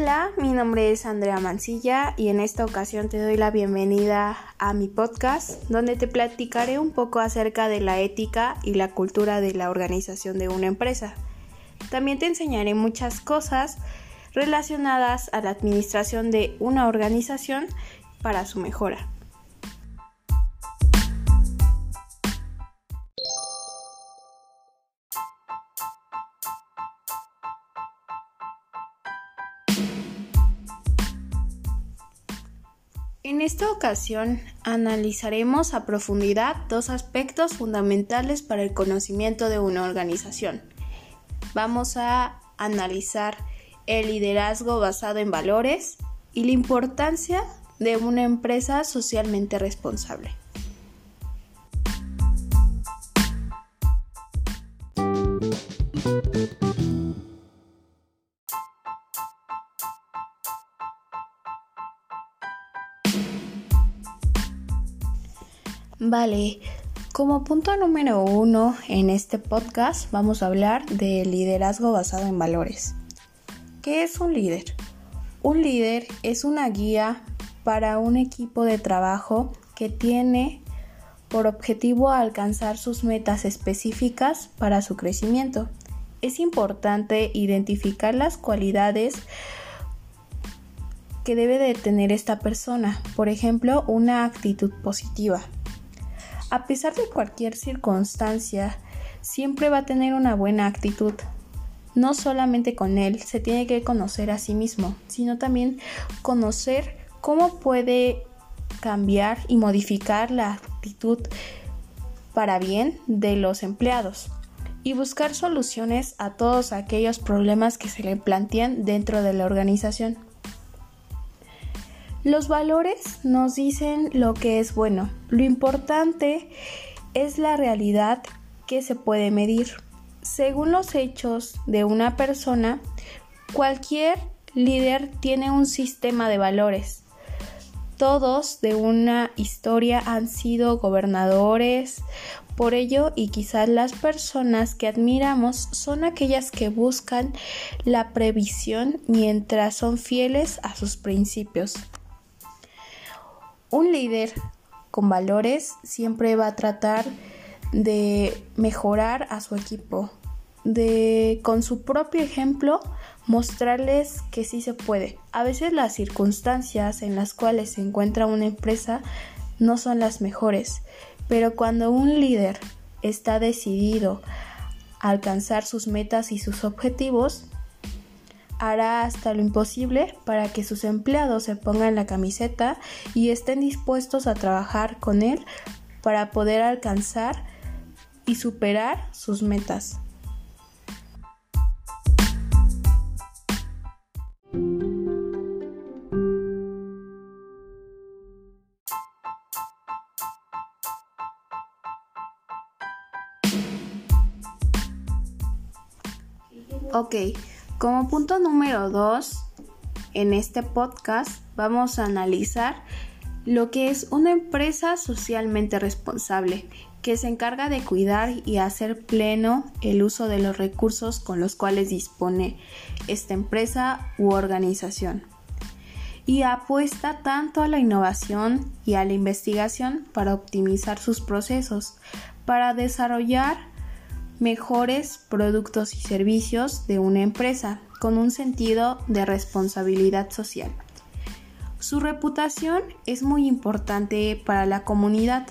Hola, mi nombre es Andrea Mancilla y en esta ocasión te doy la bienvenida a mi podcast donde te platicaré un poco acerca de la ética y la cultura de la organización de una empresa. También te enseñaré muchas cosas relacionadas a la administración de una organización para su mejora. En esta ocasión analizaremos a profundidad dos aspectos fundamentales para el conocimiento de una organización. Vamos a analizar el liderazgo basado en valores y la importancia de una empresa socialmente responsable. Vale, como punto número uno en este podcast vamos a hablar del liderazgo basado en valores. ¿Qué es un líder? Un líder es una guía para un equipo de trabajo que tiene por objetivo alcanzar sus metas específicas para su crecimiento. Es importante identificar las cualidades que debe de tener esta persona, por ejemplo, una actitud positiva, a pesar de cualquier circunstancia, siempre va a tener una buena actitud. No solamente con él se tiene que conocer a sí mismo, sino también conocer cómo puede cambiar y modificar la actitud para bien de los empleados y buscar soluciones a todos aquellos problemas que se le plantean dentro de la organización. Los valores nos dicen lo que es bueno. Lo importante es la realidad que se puede medir. Según los hechos de una persona, cualquier líder tiene un sistema de valores. Todos de una historia han sido gobernadores, por ello y quizás las personas que admiramos son aquellas que buscan la previsión mientras son fieles a sus principios. Un líder con valores siempre va a tratar de mejorar a su equipo, de con su propio ejemplo mostrarles que sí se puede. A veces las circunstancias en las cuales se encuentra una empresa no son las mejores, pero cuando un líder está decidido a alcanzar sus metas y sus objetivos, hará hasta lo imposible para que sus empleados se pongan la camiseta y estén dispuestos a trabajar con él para poder alcanzar y superar sus metas. Como punto número 2, en este podcast vamos a analizar lo que es una empresa socialmente responsable que se encarga de cuidar y hacer pleno el uso de los recursos con los cuales dispone esta empresa u organización. Y apuesta tanto a la innovación y a la investigación para optimizar sus procesos, para desarrollar mejores productos y servicios de una empresa con un sentido de responsabilidad social. Su reputación es muy importante para la comunidad.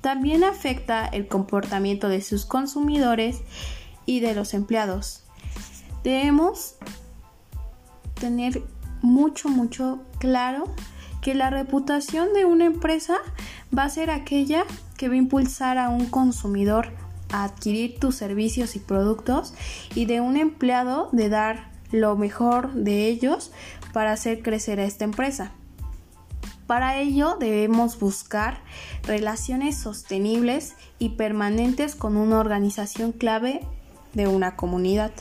También afecta el comportamiento de sus consumidores y de los empleados. Debemos tener mucho, mucho claro que la reputación de una empresa va a ser aquella que va a impulsar a un consumidor adquirir tus servicios y productos y de un empleado de dar lo mejor de ellos para hacer crecer a esta empresa. Para ello debemos buscar relaciones sostenibles y permanentes con una organización clave de una comunidad.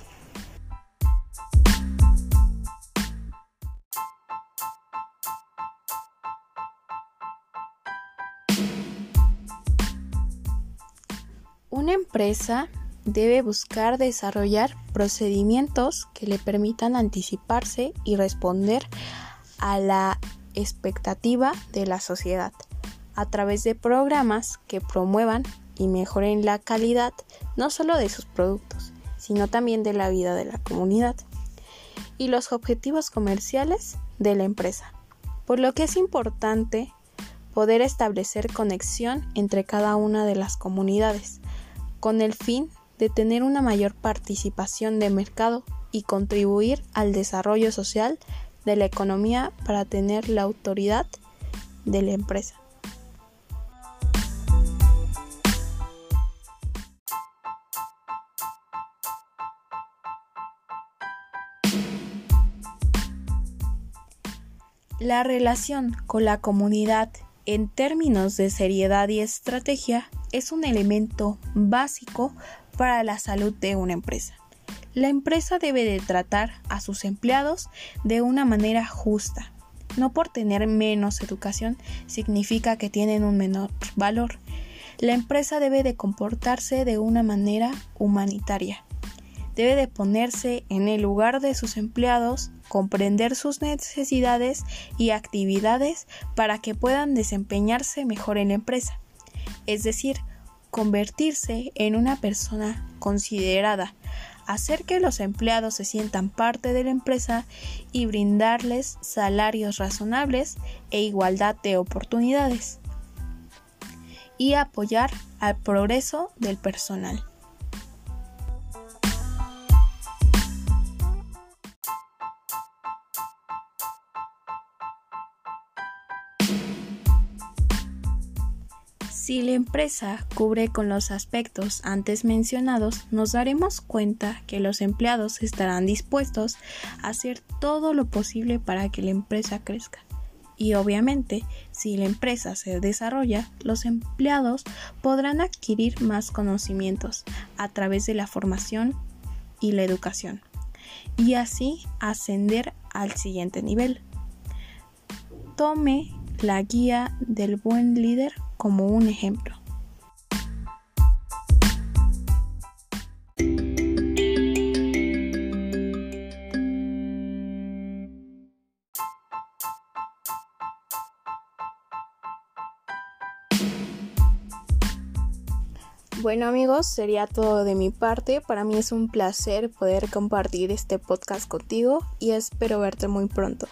Empresa debe buscar desarrollar procedimientos que le permitan anticiparse y responder a la expectativa de la sociedad a través de programas que promuevan y mejoren la calidad no solo de sus productos, sino también de la vida de la comunidad y los objetivos comerciales de la empresa. Por lo que es importante poder establecer conexión entre cada una de las comunidades, con el fin de tener una mayor participación de mercado y contribuir al desarrollo social de la economía para tener la autoridad de la empresa. La relación con la comunidad en términos de seriedad y estrategia es un elemento básico para la salud de una empresa. La empresa debe de tratar a sus empleados de una manera justa. No por tener menos educación significa que tienen un menor valor. La empresa debe de comportarse de una manera humanitaria debe de ponerse en el lugar de sus empleados, comprender sus necesidades y actividades para que puedan desempeñarse mejor en la empresa. Es decir, convertirse en una persona considerada, hacer que los empleados se sientan parte de la empresa y brindarles salarios razonables e igualdad de oportunidades y apoyar al progreso del personal. Si la empresa cubre con los aspectos antes mencionados, nos daremos cuenta que los empleados estarán dispuestos a hacer todo lo posible para que la empresa crezca. Y obviamente, si la empresa se desarrolla, los empleados podrán adquirir más conocimientos a través de la formación y la educación, y así ascender al siguiente nivel. Tome la guía del buen líder como un ejemplo. Bueno amigos, sería todo de mi parte. Para mí es un placer poder compartir este podcast contigo y espero verte muy pronto.